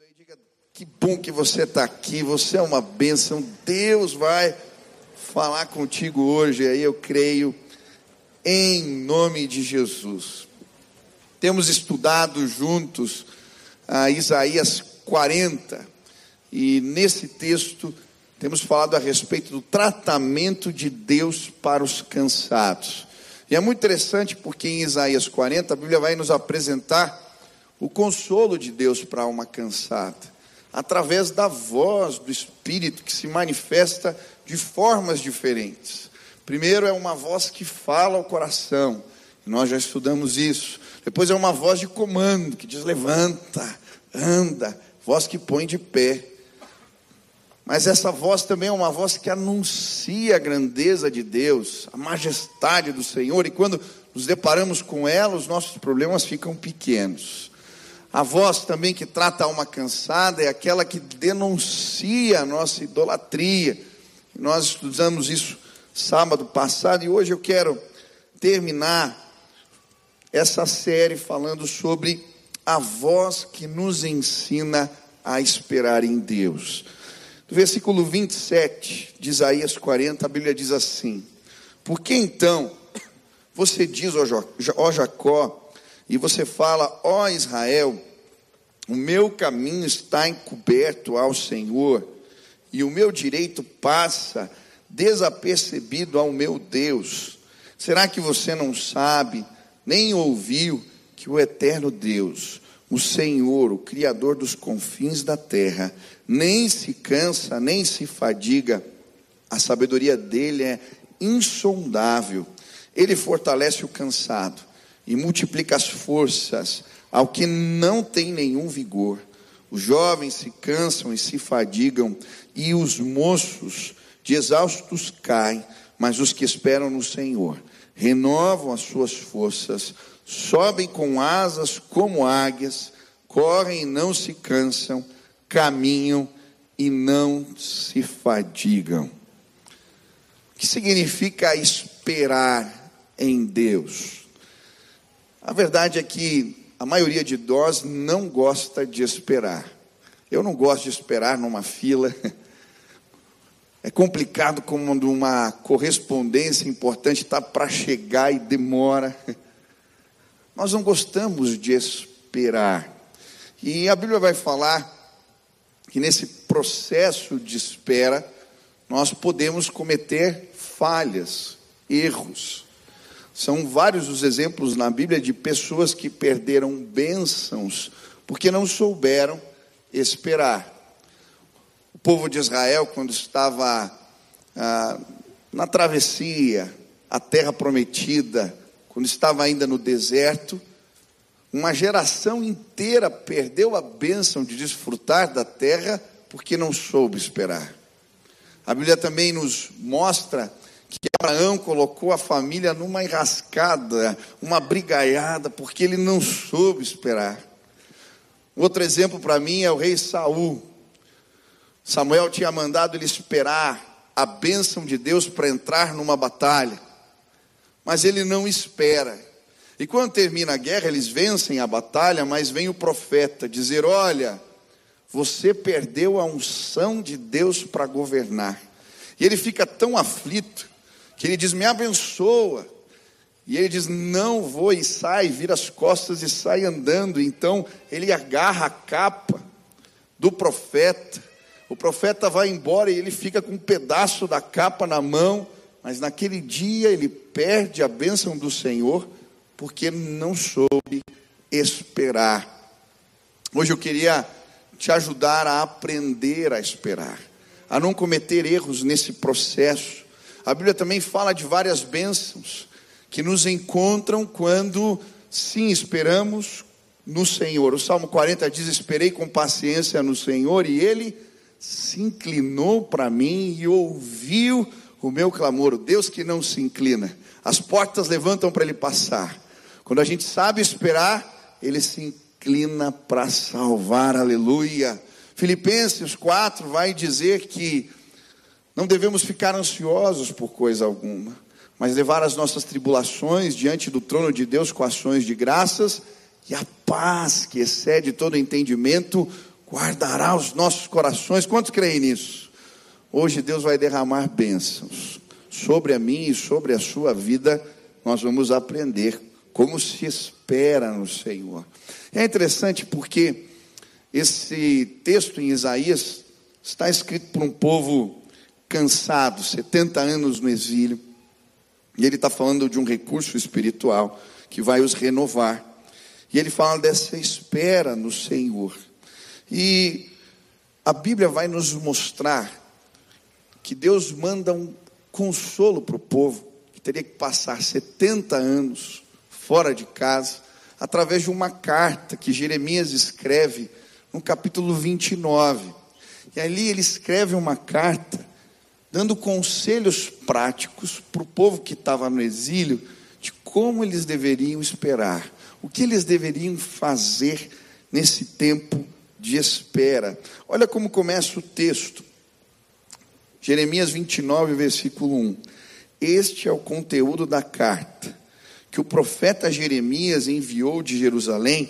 aí, diga que bom que você está aqui, você é uma bênção, Deus vai falar contigo hoje, aí eu creio, em nome de Jesus. Temos estudado juntos a Isaías 40, e nesse texto temos falado a respeito do tratamento de Deus para os cansados. E é muito interessante porque em Isaías 40 a Bíblia vai nos apresentar o consolo de Deus para a alma cansada através da voz do Espírito que se manifesta de formas diferentes. Primeiro é uma voz que fala ao coração, nós já estudamos isso. Depois é uma voz de comando que diz: levanta, anda, voz que põe de pé. Mas essa voz também é uma voz que anuncia a grandeza de Deus, a majestade do Senhor, e quando nos deparamos com ela, os nossos problemas ficam pequenos. A voz também que trata a alma cansada é aquela que denuncia a nossa idolatria. Nós estudamos isso sábado passado e hoje eu quero terminar essa série falando sobre a voz que nos ensina a esperar em Deus. No versículo 27 de Isaías 40, a Bíblia diz assim: Por que então você diz, ó Jacó, e você fala, ó Israel, o meu caminho está encoberto ao Senhor, e o meu direito passa desapercebido ao meu Deus. Será que você não sabe, nem ouviu, que o eterno Deus, o Senhor, o Criador dos confins da terra, nem se cansa, nem se fadiga, a sabedoria dele é insondável. Ele fortalece o cansado e multiplica as forças ao que não tem nenhum vigor. Os jovens se cansam e se fadigam, e os moços de exaustos caem, mas os que esperam no Senhor renovam as suas forças, sobem com asas como águias, correm e não se cansam, caminham e não se fadigam. O que significa esperar em Deus? A verdade é que a maioria de nós não gosta de esperar. Eu não gosto de esperar numa fila. É complicado quando uma correspondência importante está para chegar e demora. Nós não gostamos de esperar. E a Bíblia vai falar que nesse processo de espera, nós podemos cometer falhas, erros. São vários os exemplos na Bíblia de pessoas que perderam bênçãos porque não souberam esperar. O povo de Israel, quando estava ah, na travessia, a terra prometida, quando estava ainda no deserto, uma geração inteira perdeu a bênção de desfrutar da terra porque não soube esperar. A Bíblia também nos mostra que Abraão colocou a família numa enrascada, uma brigaiada, porque ele não soube esperar. Outro exemplo para mim é o rei Saul. Samuel tinha mandado ele esperar a bênção de Deus para entrar numa batalha, mas ele não espera. E quando termina a guerra, eles vencem a batalha, mas vem o profeta dizer: Olha, você perdeu a unção de Deus para governar. E ele fica tão aflito que ele diz: Me abençoa. E ele diz: Não vou, e sai, vira as costas e sai andando. Então ele agarra a capa do profeta. O profeta vai embora e ele fica com um pedaço da capa na mão. Mas naquele dia ele perde a bênção do Senhor, porque não soube esperar. Hoje eu queria te ajudar a aprender a esperar, a não cometer erros nesse processo a Bíblia também fala de várias bênçãos que nos encontram quando, sim, esperamos no Senhor. O Salmo 40 diz: Esperei com paciência no Senhor, e Ele se inclinou para mim e ouviu o meu clamor. O Deus que não se inclina, as portas levantam para Ele passar. Quando a gente sabe esperar, Ele se inclina para salvar, aleluia. Filipenses 4 vai dizer que não devemos ficar ansiosos por coisa alguma, mas levar as nossas tribulações diante do trono de Deus com ações de graças, e a paz que excede todo entendimento guardará os nossos corações. Quantos creem nisso? Hoje Deus vai derramar bênçãos sobre a mim e sobre a sua vida. Nós vamos aprender como se espera no Senhor. É interessante porque esse texto em Isaías está escrito por um povo cansado, 70 anos no exílio, e ele está falando de um recurso espiritual que vai os renovar. E ele fala dessa espera no Senhor. E a Bíblia vai nos mostrar que Deus manda um consolo para o povo, que teria que passar 70 anos fora de casa, através de uma carta que Jeremias escreve no capítulo 29. E ali ele escreve uma carta dando conselhos práticos para o povo que estava no exílio de como eles deveriam esperar, o que eles deveriam fazer nesse tempo de espera. Olha como começa o texto. Jeremias 29, versículo 1. Este é o conteúdo da carta que o profeta Jeremias enviou de Jerusalém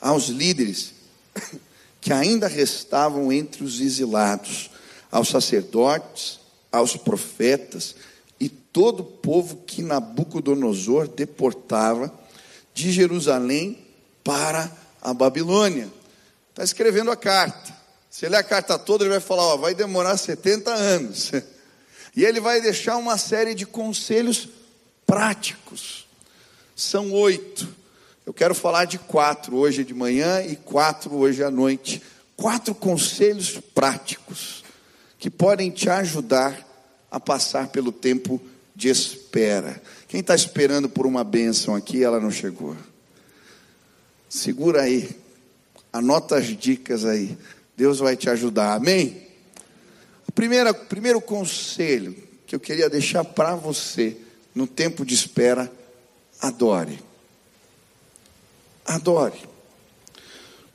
aos líderes que ainda restavam entre os exilados, aos sacerdotes, aos profetas e todo o povo que Nabucodonosor deportava de Jerusalém para a Babilônia. Está escrevendo a carta. Se ele a carta toda, ele vai falar: ó, vai demorar 70 anos. E ele vai deixar uma série de conselhos práticos. São oito. Eu quero falar de quatro hoje de manhã e quatro hoje à noite. Quatro conselhos práticos que podem te ajudar a passar pelo tempo de espera. Quem está esperando por uma bênção aqui, ela não chegou. Segura aí, anota as dicas aí. Deus vai te ajudar, amém? O primeiro, primeiro conselho que eu queria deixar para você no tempo de espera: adore. Adore.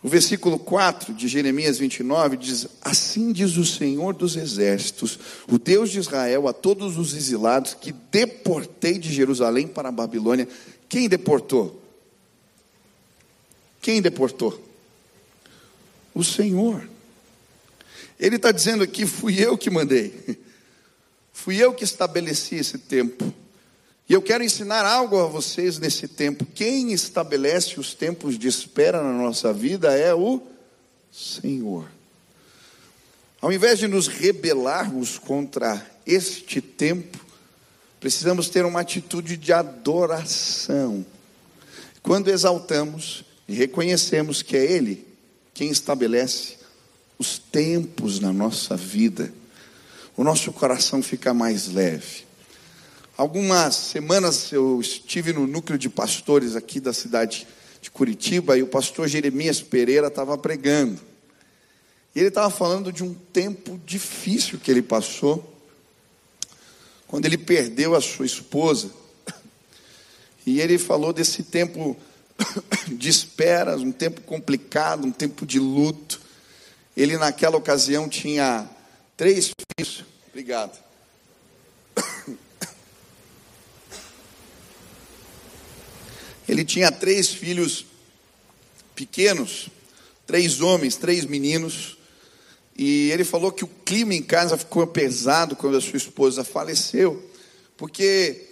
O versículo 4 de Jeremias 29 diz: Assim diz o Senhor dos Exércitos, o Deus de Israel, a todos os exilados que deportei de Jerusalém para a Babilônia. Quem deportou? Quem deportou? O Senhor. Ele está dizendo aqui: fui eu que mandei, fui eu que estabeleci esse tempo. E eu quero ensinar algo a vocês nesse tempo. Quem estabelece os tempos de espera na nossa vida é o Senhor. Ao invés de nos rebelarmos contra este tempo, precisamos ter uma atitude de adoração. Quando exaltamos e reconhecemos que é Ele quem estabelece os tempos na nossa vida, o nosso coração fica mais leve. Algumas semanas eu estive no núcleo de pastores aqui da cidade de Curitiba e o pastor Jeremias Pereira estava pregando. E ele estava falando de um tempo difícil que ele passou, quando ele perdeu a sua esposa. E ele falou desse tempo de espera, um tempo complicado, um tempo de luto. Ele, naquela ocasião, tinha três filhos. Obrigado. Ele tinha três filhos pequenos, três homens, três meninos. E ele falou que o clima em casa ficou pesado quando a sua esposa faleceu, porque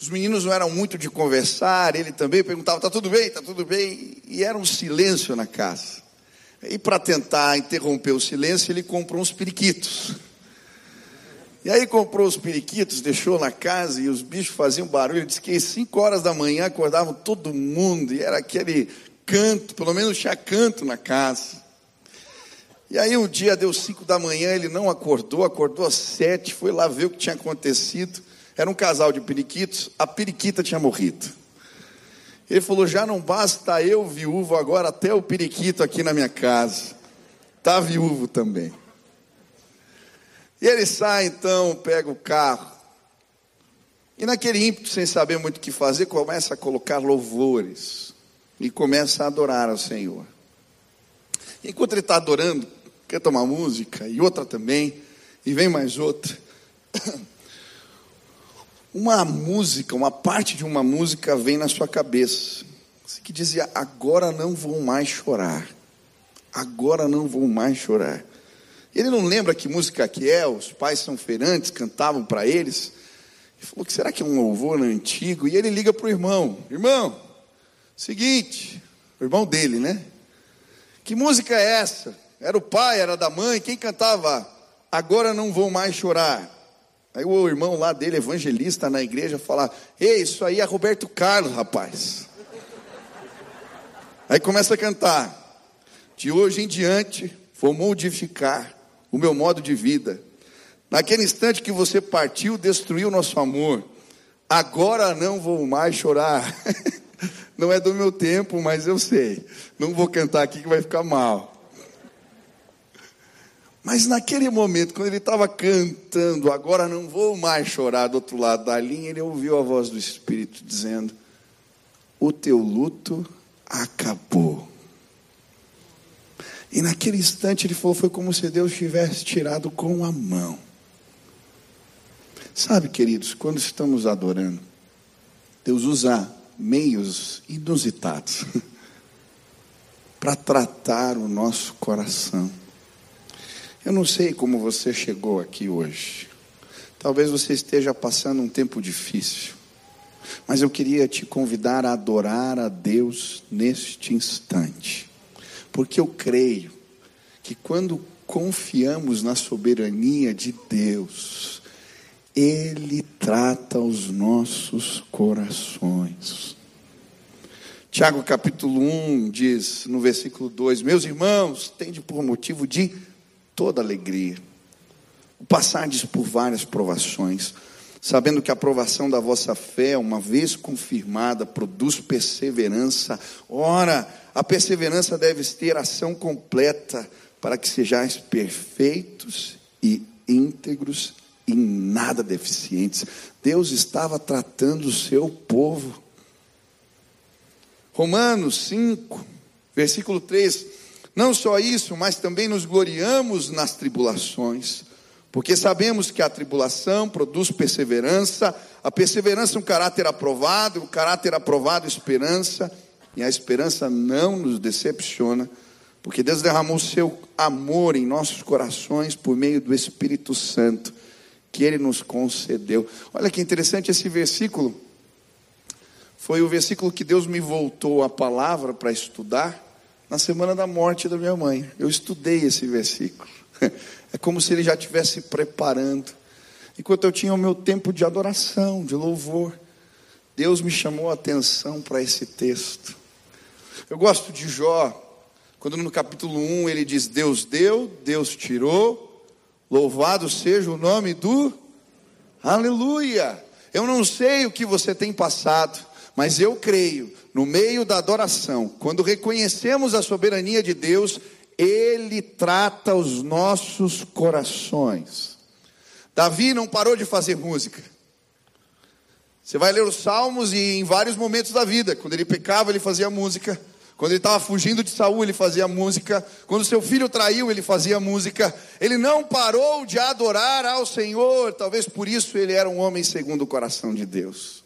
os meninos não eram muito de conversar, ele também perguntava: "Tá tudo bem? Tá tudo bem?" E era um silêncio na casa. E para tentar interromper o silêncio, ele comprou uns periquitos. E aí comprou os periquitos, deixou na casa e os bichos faziam barulho. Diz que às 5 horas da manhã acordavam todo mundo e era aquele canto, pelo menos tinha canto na casa. E aí um dia deu 5 da manhã, ele não acordou, acordou às 7, foi lá ver o que tinha acontecido. Era um casal de periquitos, a periquita tinha morrido. Ele falou: já não basta eu viúvo, agora até o periquito aqui na minha casa. Está viúvo também. E ele sai então, pega o carro. E naquele ímpeto, sem saber muito o que fazer, começa a colocar louvores. E começa a adorar ao Senhor. Enquanto ele está adorando, quer tomar música, e outra também, e vem mais outra. uma música, uma parte de uma música vem na sua cabeça, que dizia: Agora não vou mais chorar, agora não vou mais chorar. Ele não lembra que música que é, os pais são feirantes, cantavam para eles. Ele falou que será que é um louvor antigo? E ele liga para o irmão: Irmão, seguinte, o irmão dele, né? Que música é essa? Era o pai, era da mãe, quem cantava? Agora não vou mais chorar. Aí o irmão lá dele, evangelista na igreja, fala: Ei, isso aí é Roberto Carlos, rapaz. Aí começa a cantar. De hoje em diante, vou modificar o meu modo de vida. Naquele instante que você partiu, destruiu nosso amor. Agora não vou mais chorar. Não é do meu tempo, mas eu sei. Não vou cantar aqui que vai ficar mal. Mas naquele momento, quando ele estava cantando, agora não vou mais chorar do outro lado da linha, ele ouviu a voz do Espírito dizendo: O teu luto acabou. E naquele instante ele falou: Foi como se Deus tivesse tirado com a mão. Sabe, queridos, quando estamos adorando, Deus usa meios inusitados para tratar o nosso coração. Eu não sei como você chegou aqui hoje. Talvez você esteja passando um tempo difícil. Mas eu queria te convidar a adorar a Deus neste instante. Porque eu creio que quando confiamos na soberania de Deus, ele trata os nossos corações. Tiago capítulo 1 diz no versículo 2: Meus irmãos, tende por motivo de toda alegria o passardes por várias provações, sabendo que a provação da vossa fé, uma vez confirmada, produz perseverança. Ora, a perseverança deve ter ação completa, para que sejais perfeitos e íntegros e nada deficientes. Deus estava tratando o seu povo. Romanos 5, versículo 3. Não só isso, mas também nos gloriamos nas tribulações, porque sabemos que a tribulação produz perseverança, a perseverança um caráter aprovado, o caráter aprovado esperança, e a esperança não nos decepciona, porque Deus derramou seu amor em nossos corações por meio do Espírito Santo que ele nos concedeu. Olha que interessante esse versículo. Foi o versículo que Deus me voltou a palavra para estudar na semana da morte da minha mãe. Eu estudei esse versículo. É como se ele já estivesse preparando. Enquanto eu tinha o meu tempo de adoração, de louvor, Deus me chamou a atenção para esse texto. Eu gosto de Jó, quando no capítulo 1 ele diz: Deus deu, Deus tirou, Louvado seja o nome do Aleluia. Eu não sei o que você tem passado, mas eu creio, no meio da adoração, quando reconhecemos a soberania de Deus, Ele trata os nossos corações. Davi não parou de fazer música. Você vai ler os Salmos e em vários momentos da vida, quando ele pecava, ele fazia música. Quando ele estava fugindo de Saul, ele fazia música. Quando seu filho traiu, ele fazia música. Ele não parou de adorar ao Senhor. Talvez por isso ele era um homem segundo o coração de Deus.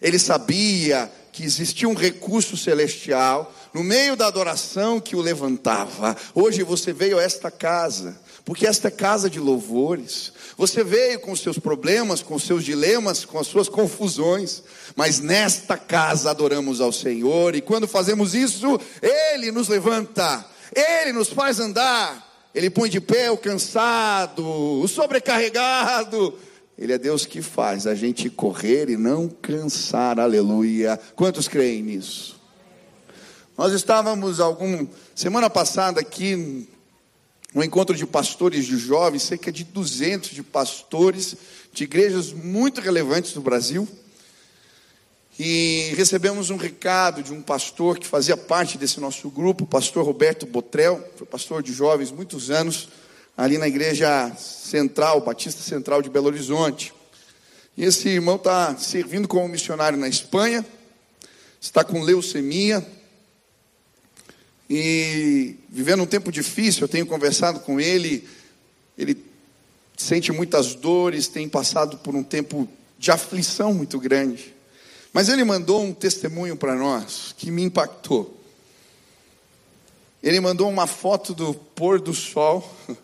Ele sabia que existia um recurso celestial no meio da adoração que o levantava. Hoje você veio a esta casa, porque esta é casa de louvores. Você veio com os seus problemas, com os seus dilemas, com as suas confusões, mas nesta casa adoramos ao Senhor, e quando fazemos isso, Ele nos levanta, Ele nos faz andar, Ele põe de pé o cansado, o sobrecarregado. Ele é Deus que faz a gente correr e não cansar, aleluia. Quantos creem nisso? Nós estávamos algum semana passada aqui um encontro de pastores de jovens, cerca de 200 de pastores de igrejas muito relevantes do Brasil. E recebemos um recado de um pastor que fazia parte desse nosso grupo, o pastor Roberto Botrel, foi pastor de jovens muitos anos, ali na igreja central, Batista Central de Belo Horizonte. E esse irmão está servindo como missionário na Espanha, está com leucemia, e vivendo um tempo difícil, eu tenho conversado com ele, ele sente muitas dores, tem passado por um tempo de aflição muito grande. Mas ele mandou um testemunho para nós que me impactou. ele mandou uma foto do pôr do sol,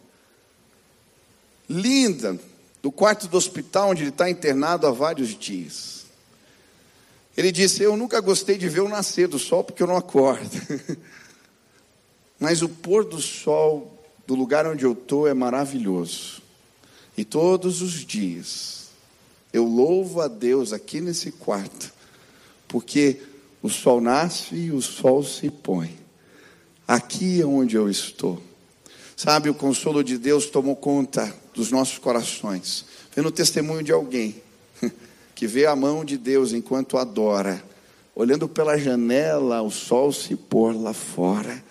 linda, do quarto do hospital onde ele está internado há vários dias. Ele disse: Eu nunca gostei de ver o nascer do sol porque eu não acordo. Mas o pôr do sol do lugar onde eu estou é maravilhoso. E todos os dias eu louvo a Deus aqui nesse quarto, porque o sol nasce e o sol se põe. Aqui é onde eu estou. Sabe, o consolo de Deus tomou conta dos nossos corações. Vendo o testemunho de alguém que vê a mão de Deus enquanto adora, olhando pela janela o sol se pôr lá fora.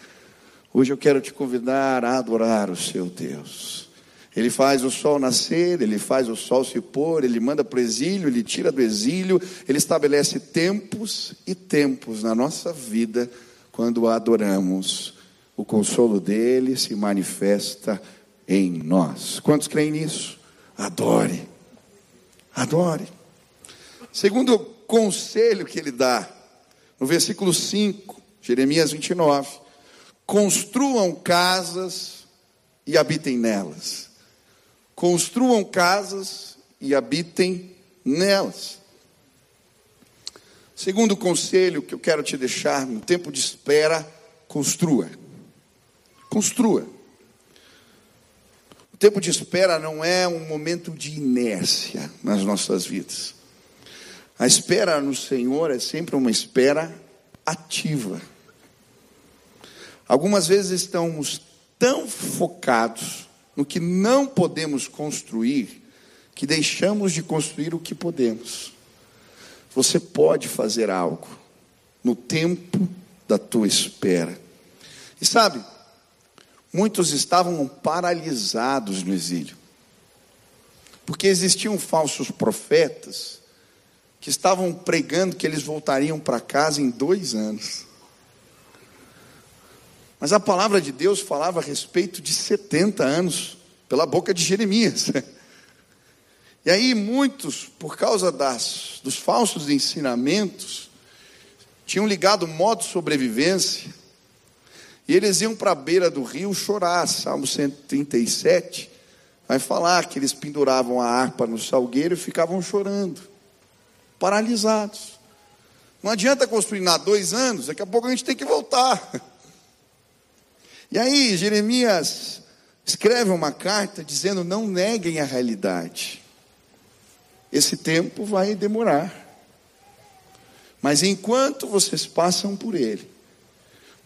Hoje eu quero te convidar a adorar o seu Deus. Ele faz o sol nascer, ele faz o sol se pôr, ele manda para o exílio, ele tira do exílio, ele estabelece tempos e tempos na nossa vida quando adoramos. O consolo dele se manifesta em nós. Quantos creem nisso? Adore. Adore. Segundo conselho que ele dá, no versículo 5, Jeremias 29 construam casas e habitem nelas. Construam casas e habitem nelas. Segundo conselho que eu quero te deixar no tempo de espera, construa. Construa. O tempo de espera não é um momento de inércia nas nossas vidas. A espera no Senhor é sempre uma espera ativa. Algumas vezes estamos tão focados no que não podemos construir que deixamos de construir o que podemos. Você pode fazer algo no tempo da tua espera. E sabe, muitos estavam paralisados no exílio, porque existiam falsos profetas que estavam pregando que eles voltariam para casa em dois anos. Mas a palavra de Deus falava a respeito de 70 anos, pela boca de Jeremias. E aí muitos, por causa das, dos falsos ensinamentos, tinham ligado modo de sobrevivência, e eles iam para a beira do rio chorar. Salmo 137 vai falar que eles penduravam a harpa no salgueiro e ficavam chorando, paralisados. Não adianta construir há dois anos, daqui a pouco a gente tem que voltar. E aí, Jeremias escreve uma carta dizendo: não neguem a realidade. Esse tempo vai demorar. Mas enquanto vocês passam por ele,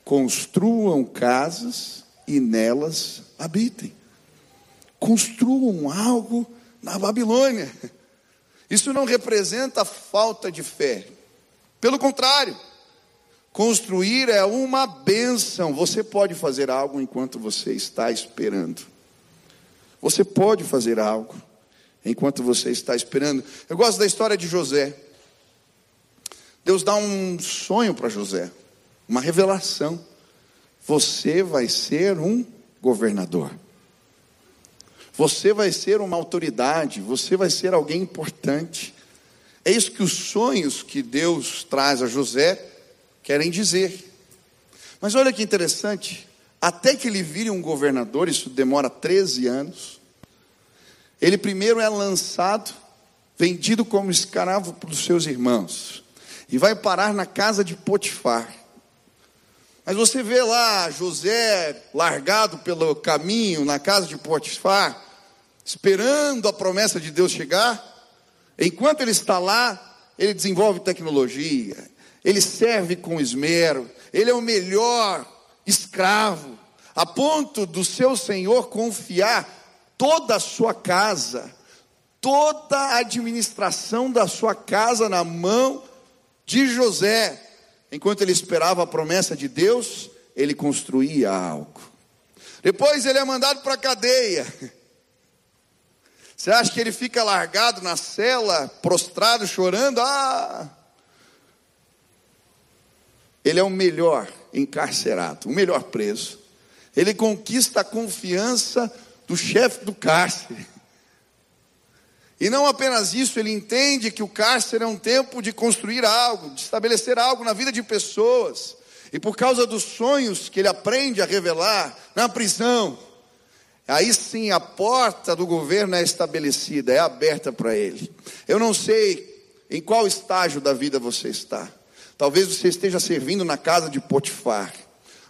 construam casas e nelas habitem. Construam algo na Babilônia. Isso não representa falta de fé. Pelo contrário, Construir é uma benção. Você pode fazer algo enquanto você está esperando. Você pode fazer algo enquanto você está esperando. Eu gosto da história de José. Deus dá um sonho para José, uma revelação. Você vai ser um governador. Você vai ser uma autoridade, você vai ser alguém importante. É isso que os sonhos que Deus traz a José querem dizer. Mas olha que interessante, até que ele vire um governador, isso demora 13 anos. Ele primeiro é lançado, vendido como escravo para os seus irmãos, e vai parar na casa de Potifar. Mas você vê lá José largado pelo caminho na casa de Potifar, esperando a promessa de Deus chegar. Enquanto ele está lá, ele desenvolve tecnologia, ele serve com esmero, ele é o melhor escravo, a ponto do seu senhor confiar toda a sua casa, toda a administração da sua casa na mão de José. Enquanto ele esperava a promessa de Deus, ele construía algo. Depois ele é mandado para a cadeia. Você acha que ele fica largado na cela, prostrado, chorando? Ah! Ele é o melhor encarcerado, o melhor preso. Ele conquista a confiança do chefe do cárcere. E não apenas isso, ele entende que o cárcere é um tempo de construir algo, de estabelecer algo na vida de pessoas. E por causa dos sonhos que ele aprende a revelar na prisão, aí sim a porta do governo é estabelecida, é aberta para ele. Eu não sei em qual estágio da vida você está. Talvez você esteja servindo na casa de Potifar,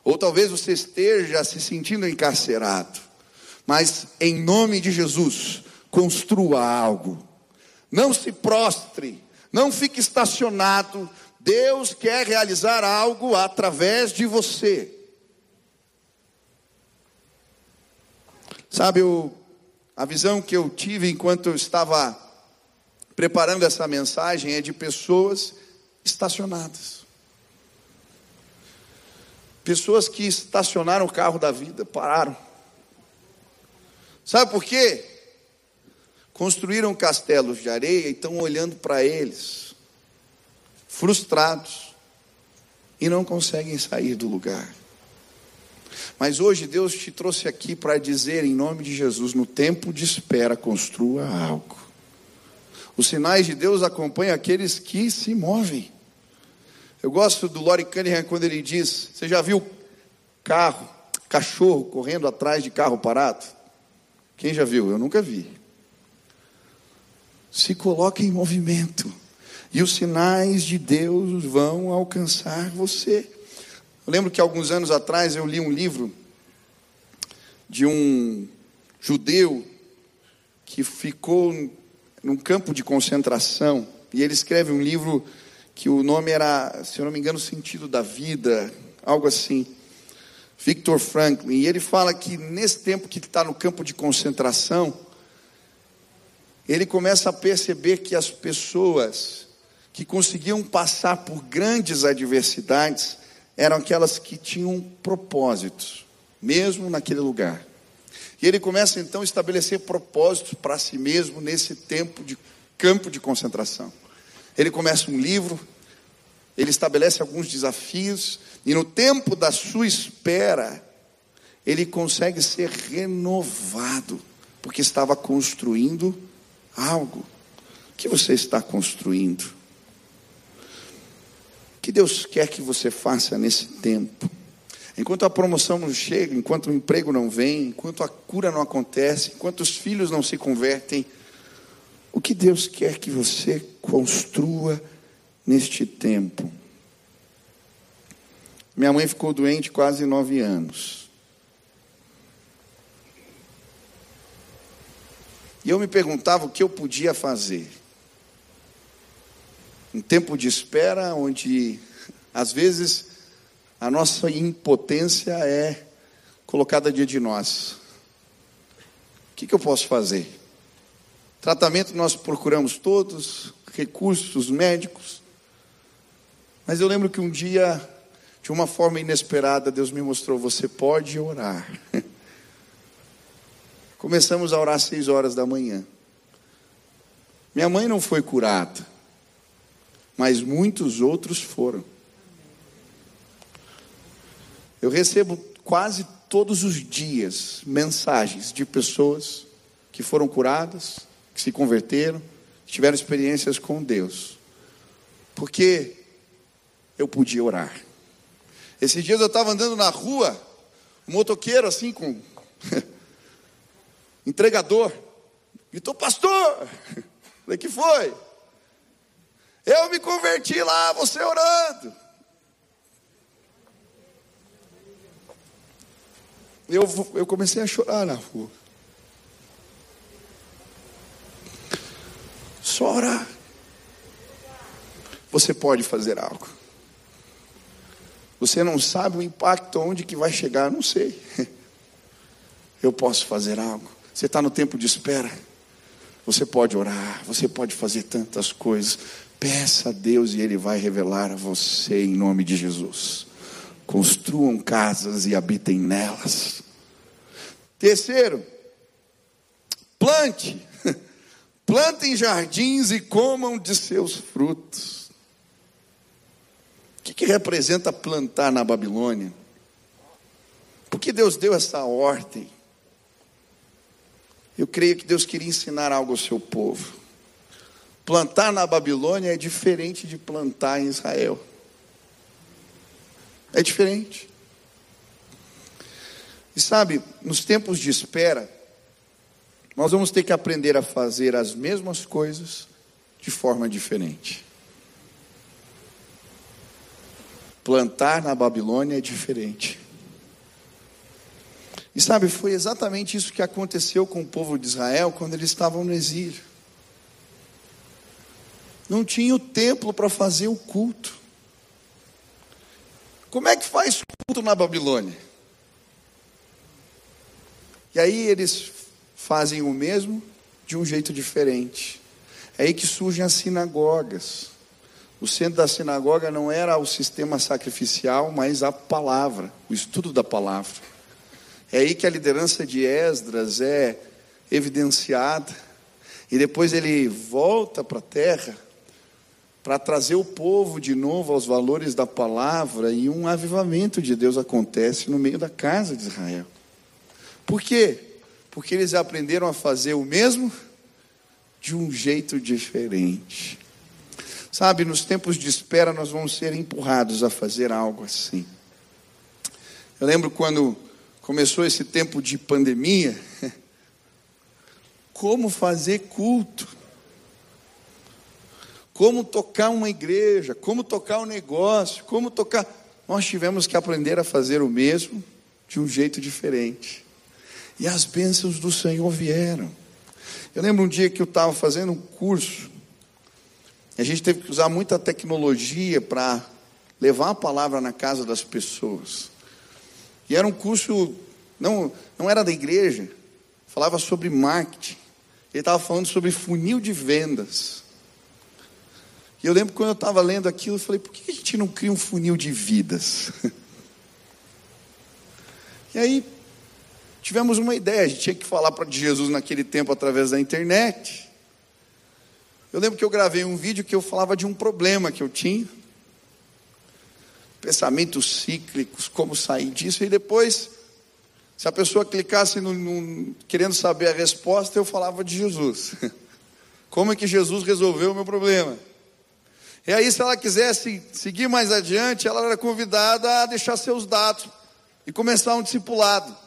ou talvez você esteja se sentindo encarcerado. Mas em nome de Jesus, construa algo. Não se prostre, não fique estacionado. Deus quer realizar algo através de você. Sabe, o, a visão que eu tive enquanto eu estava preparando essa mensagem é de pessoas estacionadas. Pessoas que estacionaram o carro da vida, pararam. Sabe por quê? Construíram castelos de areia e estão olhando para eles, frustrados, e não conseguem sair do lugar. Mas hoje Deus te trouxe aqui para dizer, em nome de Jesus, no tempo de espera, construa algo. Os sinais de Deus acompanham aqueles que se movem. Eu gosto do Lori Cunningham quando ele diz: Você já viu carro, cachorro correndo atrás de carro parado? Quem já viu? Eu nunca vi. Se coloque em movimento, e os sinais de Deus vão alcançar você. Eu lembro que alguns anos atrás eu li um livro de um judeu que ficou num campo de concentração, e ele escreve um livro que o nome era, se eu não me engano, Sentido da Vida, algo assim. Victor Franklin, e ele fala que nesse tempo que ele está no campo de concentração, ele começa a perceber que as pessoas que conseguiam passar por grandes adversidades eram aquelas que tinham propósitos, mesmo naquele lugar. E ele começa então a estabelecer propósitos para si mesmo nesse tempo de campo de concentração. Ele começa um livro, ele estabelece alguns desafios, e no tempo da sua espera, ele consegue ser renovado, porque estava construindo algo. O que você está construindo? O que Deus quer que você faça nesse tempo? Enquanto a promoção não chega, enquanto o emprego não vem, enquanto a cura não acontece, enquanto os filhos não se convertem, o que Deus quer que você construa neste tempo? Minha mãe ficou doente quase nove anos. E eu me perguntava o que eu podia fazer. Um tempo de espera onde, às vezes, a nossa impotência é colocada diante de nós. O que, que eu posso fazer? Tratamento nós procuramos todos, recursos médicos. Mas eu lembro que um dia, de uma forma inesperada, Deus me mostrou: você pode orar. Começamos a orar às seis horas da manhã. Minha mãe não foi curada, mas muitos outros foram. Eu recebo quase todos os dias mensagens de pessoas que foram curadas, que se converteram, tiveram experiências com Deus. Porque eu podia orar. Esses dias eu estava andando na rua, um motoqueiro assim com entregador, gritou, pastor, falei, que foi? Eu me converti lá, você orando. eu, eu comecei a chorar na rua. Só orar. Você pode fazer algo. Você não sabe o impacto onde que vai chegar, não sei. Eu posso fazer algo. Você está no tempo de espera. Você pode orar, você pode fazer tantas coisas. Peça a Deus e Ele vai revelar a você em nome de Jesus. Construam casas e habitem nelas. Terceiro, plante. Plantem jardins e comam de seus frutos. O que, que representa plantar na Babilônia? Por que Deus deu essa ordem? Eu creio que Deus queria ensinar algo ao seu povo. Plantar na Babilônia é diferente de plantar em Israel. É diferente. E sabe, nos tempos de espera, nós vamos ter que aprender a fazer as mesmas coisas de forma diferente. Plantar na Babilônia é diferente. E sabe, foi exatamente isso que aconteceu com o povo de Israel quando eles estavam no exílio. Não tinha o templo para fazer o culto. Como é que faz culto na Babilônia? E aí eles fazem o mesmo de um jeito diferente. É aí que surgem as sinagogas. O centro da sinagoga não era o sistema sacrificial, mas a palavra, o estudo da palavra. É aí que a liderança de Esdras é evidenciada. E depois ele volta para a terra para trazer o povo de novo aos valores da palavra e um avivamento de Deus acontece no meio da casa de Israel. Por quê? Porque eles aprenderam a fazer o mesmo de um jeito diferente. Sabe, nos tempos de espera nós vamos ser empurrados a fazer algo assim. Eu lembro quando começou esse tempo de pandemia, como fazer culto, como tocar uma igreja, como tocar um negócio, como tocar. Nós tivemos que aprender a fazer o mesmo de um jeito diferente. E as bênçãos do Senhor vieram. Eu lembro um dia que eu estava fazendo um curso a gente teve que usar muita tecnologia para levar a palavra na casa das pessoas. E era um curso, não, não era da igreja, falava sobre marketing. Ele estava falando sobre funil de vendas. E eu lembro quando eu estava lendo aquilo, eu falei, por que a gente não cria um funil de vidas? e aí, tivemos uma ideia, a gente tinha que falar para Jesus naquele tempo através da internet. Eu lembro que eu gravei um vídeo que eu falava de um problema que eu tinha, pensamentos cíclicos, como sair disso, e depois, se a pessoa clicasse no, no, querendo saber a resposta, eu falava de Jesus. Como é que Jesus resolveu o meu problema? E aí, se ela quisesse seguir mais adiante, ela era convidada a deixar seus dados e começar um discipulado.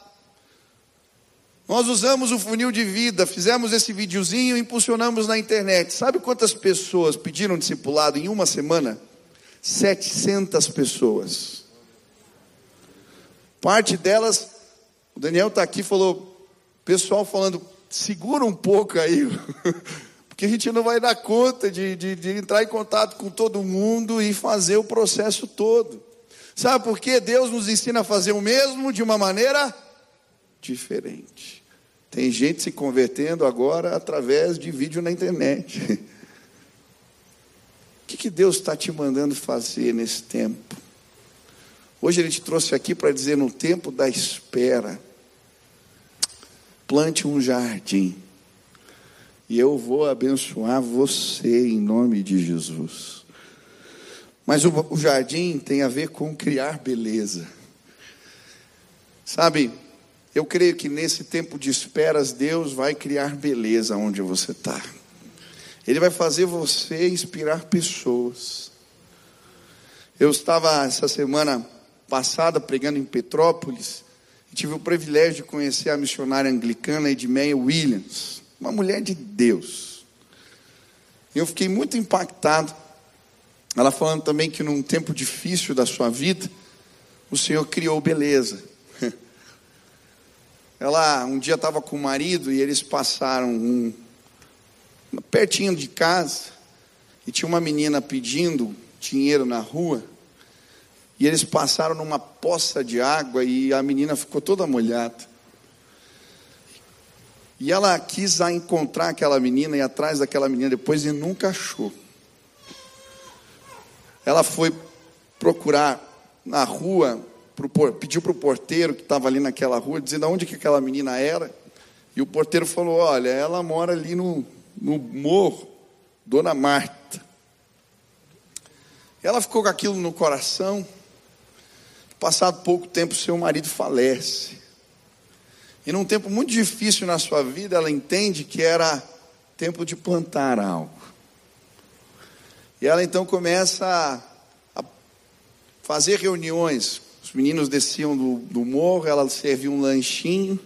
Nós usamos o funil de vida, fizemos esse videozinho e impulsionamos na internet. Sabe quantas pessoas pediram discipulado em uma semana? 700 pessoas. Parte delas, o Daniel está aqui falou, pessoal falando, segura um pouco aí, porque a gente não vai dar conta de, de, de entrar em contato com todo mundo e fazer o processo todo. Sabe por quê? Deus nos ensina a fazer o mesmo de uma maneira diferente. Tem gente se convertendo agora através de vídeo na internet. O que, que Deus está te mandando fazer nesse tempo? Hoje Ele te trouxe aqui para dizer: no tempo da espera, plante um jardim, e eu vou abençoar você em nome de Jesus. Mas o, o jardim tem a ver com criar beleza. Sabe, eu creio que nesse tempo de esperas, Deus vai criar beleza onde você está. Ele vai fazer você inspirar pessoas. Eu estava essa semana passada pregando em Petrópolis e tive o privilégio de conhecer a missionária anglicana Edmeia Williams, uma mulher de Deus. Eu fiquei muito impactado. Ela falando também que num tempo difícil da sua vida, o Senhor criou beleza. Ela um dia estava com o marido e eles passaram um, pertinho de casa e tinha uma menina pedindo dinheiro na rua. E eles passaram numa poça de água e a menina ficou toda molhada. E ela quis encontrar aquela menina e atrás daquela menina depois e nunca achou. Ela foi procurar na rua pro, pediu para o porteiro que estava ali naquela rua, dizendo onde que aquela menina era. E o porteiro falou: Olha, ela mora ali no, no morro, Dona Marta. Ela ficou com aquilo no coração. Passado pouco tempo, seu marido falece. E num tempo muito difícil na sua vida, ela entende que era tempo de plantar algo. E ela então começa a fazer reuniões. Os meninos desciam do, do morro, ela servia um lanchinho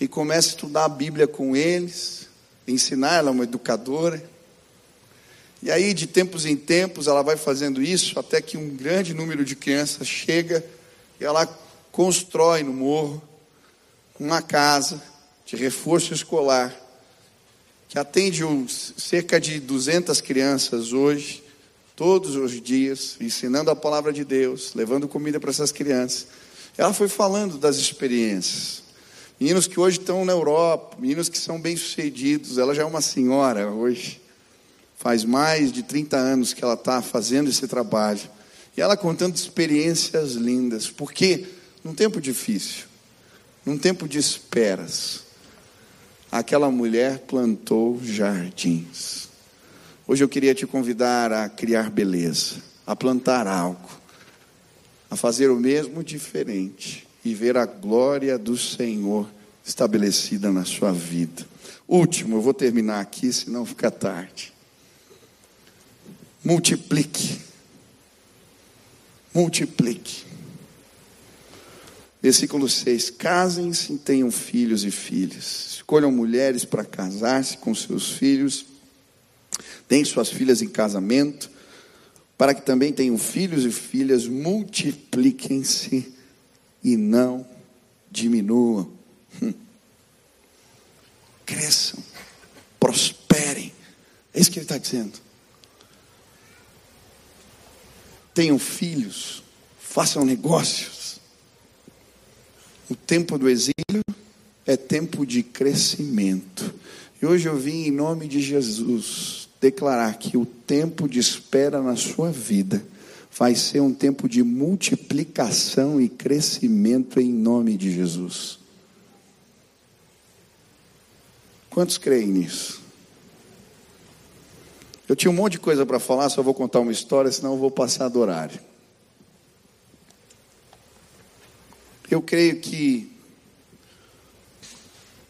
e começa a estudar a Bíblia com eles, ensinar, ela é uma educadora. E aí, de tempos em tempos, ela vai fazendo isso até que um grande número de crianças chega e ela constrói no morro uma casa de reforço escolar que atende cerca de 200 crianças hoje, todos os dias, ensinando a palavra de Deus, levando comida para essas crianças. Ela foi falando das experiências. Meninos que hoje estão na Europa, meninos que são bem-sucedidos. Ela já é uma senhora hoje. Faz mais de 30 anos que ela está fazendo esse trabalho. E ela contando experiências lindas. Porque num tempo difícil, num tempo de esperas, aquela mulher plantou jardins. Hoje eu queria te convidar a criar beleza, a plantar algo, a fazer o mesmo diferente e ver a glória do Senhor estabelecida na sua vida. Último, eu vou terminar aqui, senão fica tarde. Multiplique. Multiplique. Versículo 6: Casem-se e tenham filhos e filhas. Escolham mulheres para casar-se com seus filhos. Deem suas filhas em casamento, para que também tenham filhos e filhas. Multipliquem-se e não diminuam. Hum. Cresçam, prosperem. É isso que ele está dizendo. Tenham filhos, façam negócios. O tempo do exílio é tempo de crescimento. E hoje eu vim em nome de Jesus declarar que o tempo de espera na sua vida vai ser um tempo de multiplicação e crescimento em nome de Jesus. Quantos creem nisso? Eu tinha um monte de coisa para falar, só vou contar uma história, senão eu vou passar do horário. Eu creio que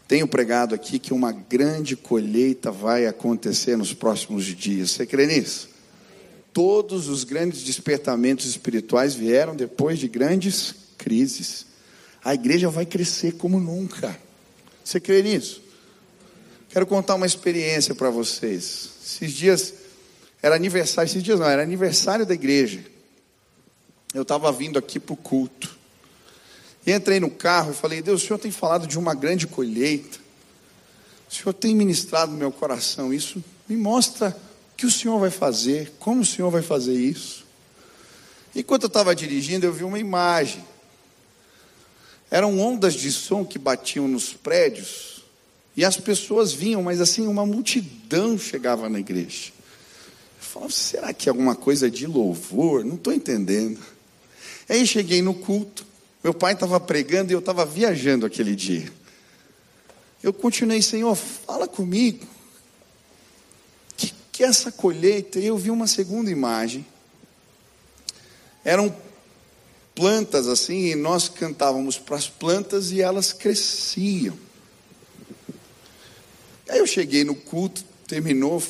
tenho pregado aqui que uma grande colheita vai acontecer nos próximos dias. Você crê nisso? Todos os grandes despertamentos espirituais vieram depois de grandes crises. A igreja vai crescer como nunca. Você crê nisso? Quero contar uma experiência para vocês. Esses dias era aniversário, esses dias não, era aniversário da igreja. Eu estava vindo aqui para o culto. E entrei no carro e falei: Deus, o Senhor tem falado de uma grande colheita. O Senhor tem ministrado no meu coração isso. Me mostra o que o Senhor vai fazer? Como o Senhor vai fazer isso? Enquanto eu estava dirigindo, eu vi uma imagem. Eram ondas de som que batiam nos prédios. E as pessoas vinham, mas assim, uma multidão chegava na igreja. Eu falava, será que é alguma coisa de louvor? Não estou entendendo. Aí cheguei no culto. Meu pai estava pregando e eu estava viajando aquele dia. Eu continuei, Senhor, fala comigo que essa colheita, eu vi uma segunda imagem. Eram plantas assim, e nós cantávamos para as plantas e elas cresciam. Aí eu cheguei no culto, terminou.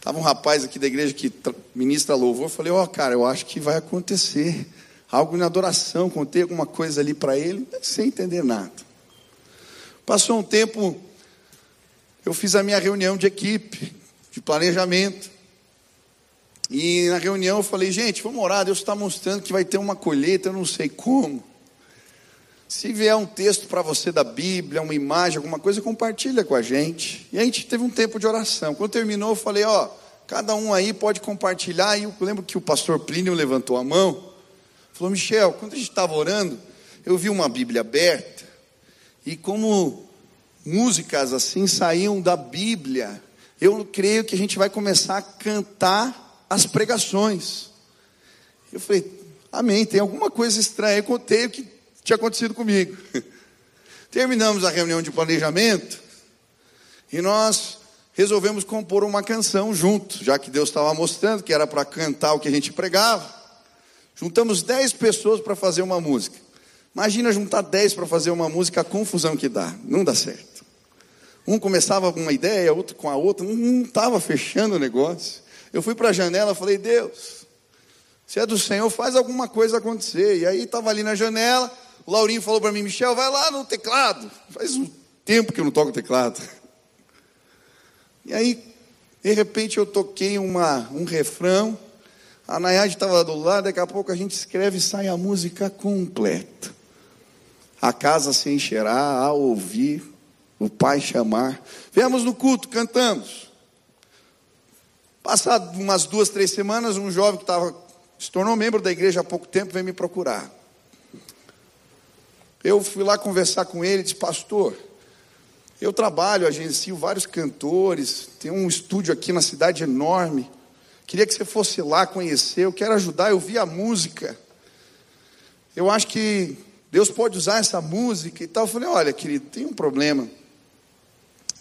Estava um rapaz aqui da igreja que ministra louvor. Eu falei, ó, oh, cara, eu acho que vai acontecer algo na adoração. Contei alguma coisa ali para ele, sem entender nada. Passou um tempo, eu fiz a minha reunião de equipe de planejamento. E na reunião eu falei, gente, vamos orar, Deus está mostrando que vai ter uma colheita, eu não sei como. Se vier um texto para você da Bíblia, uma imagem, alguma coisa, compartilha com a gente. E a gente teve um tempo de oração. Quando terminou, eu falei, ó, cada um aí pode compartilhar. E eu lembro que o pastor Plínio levantou a mão, falou, Michel, quando a gente estava orando, eu vi uma Bíblia aberta, e como músicas assim saíam da Bíblia, eu creio que a gente vai começar a cantar as pregações. Eu falei, amém, tem alguma coisa estranha. Eu contei o que tinha acontecido comigo. Terminamos a reunião de planejamento e nós resolvemos compor uma canção junto, já que Deus estava mostrando que era para cantar o que a gente pregava. Juntamos dez pessoas para fazer uma música. Imagina juntar dez para fazer uma música, a confusão que dá. Não dá certo. Um começava com uma ideia, outro com a outra, não estava fechando o negócio. Eu fui para a janela falei, Deus, Se é do Senhor, faz alguma coisa acontecer. E aí estava ali na janela, o Laurinho falou para mim, Michel, vai lá no teclado. Faz um tempo que eu não toco teclado. E aí, de repente, eu toquei uma, um refrão. A Nayade estava do lado, daqui a pouco a gente escreve e sai a música completa. A casa se encherá ao ouvir o Pai chamar. Viemos no culto, cantamos. Passado umas duas, três semanas, um jovem que estava, se tornou membro da igreja há pouco tempo, veio me procurar. Eu fui lá conversar com ele e disse, pastor, eu trabalho, agencio vários cantores, tem um estúdio aqui na cidade enorme. Queria que você fosse lá conhecer, eu quero ajudar, eu vi a música. Eu acho que Deus pode usar essa música e tal. Eu falei, olha, querido, tem um problema.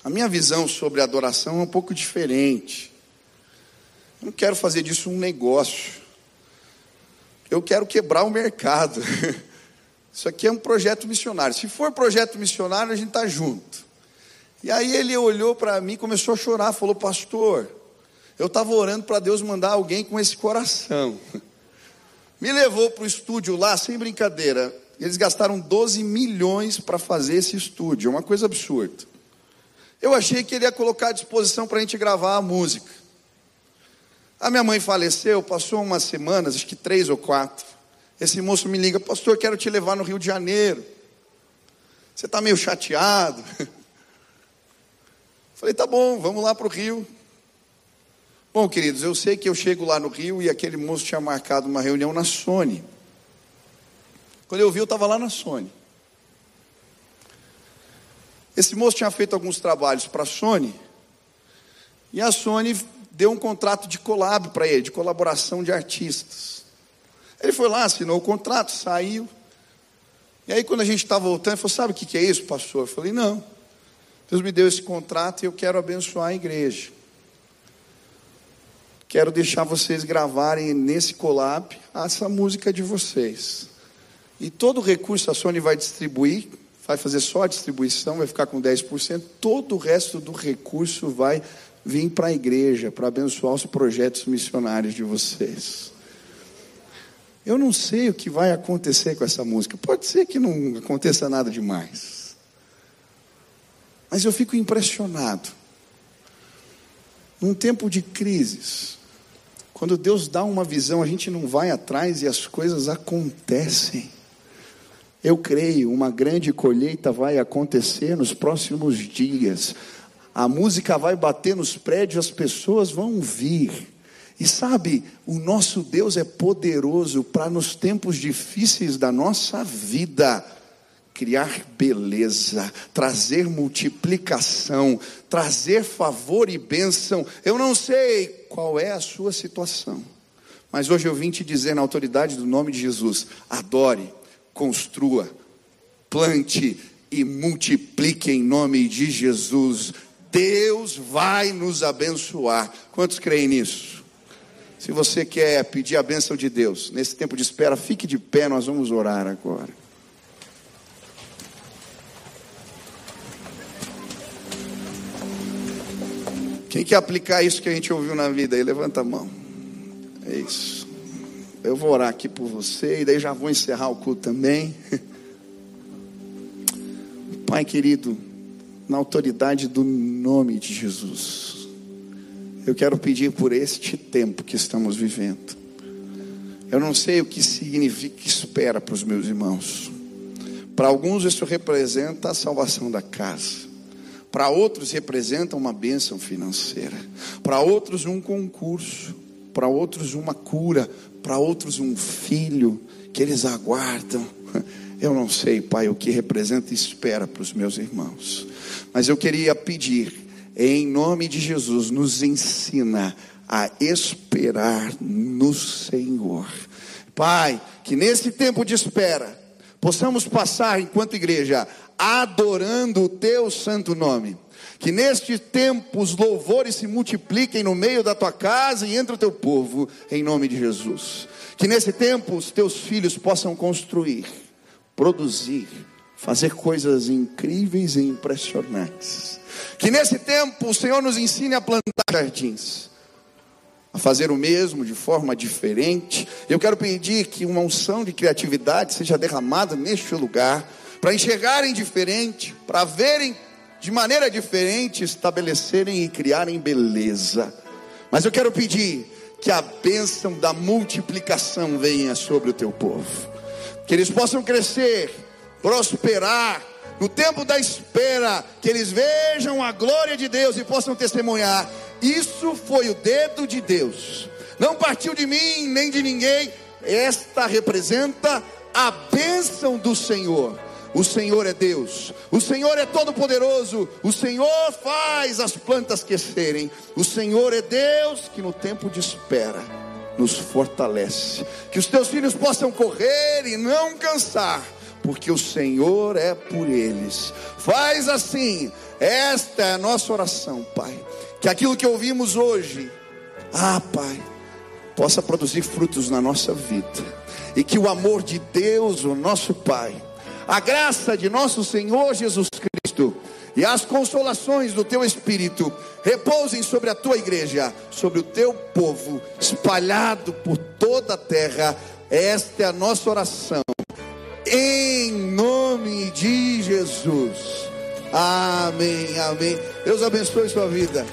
A minha visão sobre adoração é um pouco diferente. Eu não quero fazer disso um negócio. Eu quero quebrar o mercado. Isso aqui é um projeto missionário. Se for projeto missionário, a gente está junto. E aí ele olhou para mim, começou a chorar, falou: Pastor, eu estava orando para Deus mandar alguém com esse coração. Me levou para o estúdio lá, sem brincadeira. Eles gastaram 12 milhões para fazer esse estúdio, é uma coisa absurda. Eu achei que ele ia colocar à disposição para a gente gravar a música. A minha mãe faleceu, passou umas semanas, acho que três ou quatro. Esse moço me liga, pastor, quero te levar no Rio de Janeiro. Você está meio chateado? Falei, tá bom, vamos lá para o Rio. Bom, queridos, eu sei que eu chego lá no Rio e aquele moço tinha marcado uma reunião na Sony. Quando eu vi, eu estava lá na Sony. Esse moço tinha feito alguns trabalhos para a Sony. E a Sony deu um contrato de collab para ele, de colaboração de artistas. Ele foi lá, assinou o contrato, saiu. E aí, quando a gente estava voltando, ele falou: Sabe o que é isso, pastor? Eu falei: Não. Deus me deu esse contrato e eu quero abençoar a igreja. Quero deixar vocês gravarem nesse collab essa música de vocês. E todo o recurso a Sony vai distribuir, vai fazer só a distribuição, vai ficar com 10%. Todo o resto do recurso vai vir para a igreja, para abençoar os projetos missionários de vocês. Eu não sei o que vai acontecer com essa música. Pode ser que não aconteça nada demais. Mas eu fico impressionado. Num tempo de crises, quando Deus dá uma visão, a gente não vai atrás e as coisas acontecem. Eu creio, uma grande colheita vai acontecer nos próximos dias. A música vai bater nos prédios, as pessoas vão vir. E sabe, o nosso Deus é poderoso para nos tempos difíceis da nossa vida criar beleza, trazer multiplicação, trazer favor e bênção. Eu não sei qual é a sua situação, mas hoje eu vim te dizer, na autoridade do nome de Jesus: adore, construa, plante e multiplique em nome de Jesus. Deus vai nos abençoar. Quantos creem nisso? Se você quer pedir a bênção de Deus, nesse tempo de espera, fique de pé, nós vamos orar agora. Quem quer aplicar isso que a gente ouviu na vida aí? Levanta a mão. É isso. Eu vou orar aqui por você e daí já vou encerrar o culto também. Pai querido, na autoridade do nome de Jesus, eu quero pedir por este tempo que estamos vivendo. Eu não sei o que significa espera para os meus irmãos. Para alguns isso representa a salvação da casa. Para outros representa uma bênção financeira. Para outros um concurso. Para outros uma cura. Para outros um filho que eles aguardam. Eu não sei, Pai, o que representa espera para os meus irmãos. Mas eu queria pedir, em nome de Jesus, nos ensina a esperar no Senhor. Pai, que nesse tempo de espera, possamos passar enquanto igreja adorando o teu santo nome. Que neste tempo os louvores se multipliquem no meio da tua casa e entre o teu povo, em nome de Jesus. Que nesse tempo os teus filhos possam construir, produzir, fazer coisas incríveis e impressionantes. Que nesse tempo o Senhor nos ensine a plantar jardins, a fazer o mesmo de forma diferente. Eu quero pedir que uma unção de criatividade seja derramada neste lugar, para enxergarem diferente, para verem de maneira diferente, estabelecerem e criarem beleza. Mas eu quero pedir que a bênção da multiplicação venha sobre o teu povo, que eles possam crescer, prosperar, no tempo da espera, que eles vejam a glória de Deus e possam testemunhar isso foi o dedo de Deus. Não partiu de mim nem de ninguém. Esta representa a bênção do Senhor. O Senhor é Deus, o Senhor é todo-poderoso, o Senhor faz as plantas crescerem, o Senhor é Deus que no tempo de espera nos fortalece. Que os teus filhos possam correr e não cansar, porque o Senhor é por eles. Faz assim, esta é a nossa oração, Pai que aquilo que ouvimos hoje, ah, Pai, possa produzir frutos na nossa vida, e que o amor de Deus, o nosso Pai, a graça de nosso Senhor Jesus Cristo e as consolações do teu Espírito repousem sobre a tua igreja, sobre o teu povo, espalhado por toda a terra. Esta é a nossa oração, em nome de Jesus. Amém, amém. Deus abençoe sua vida.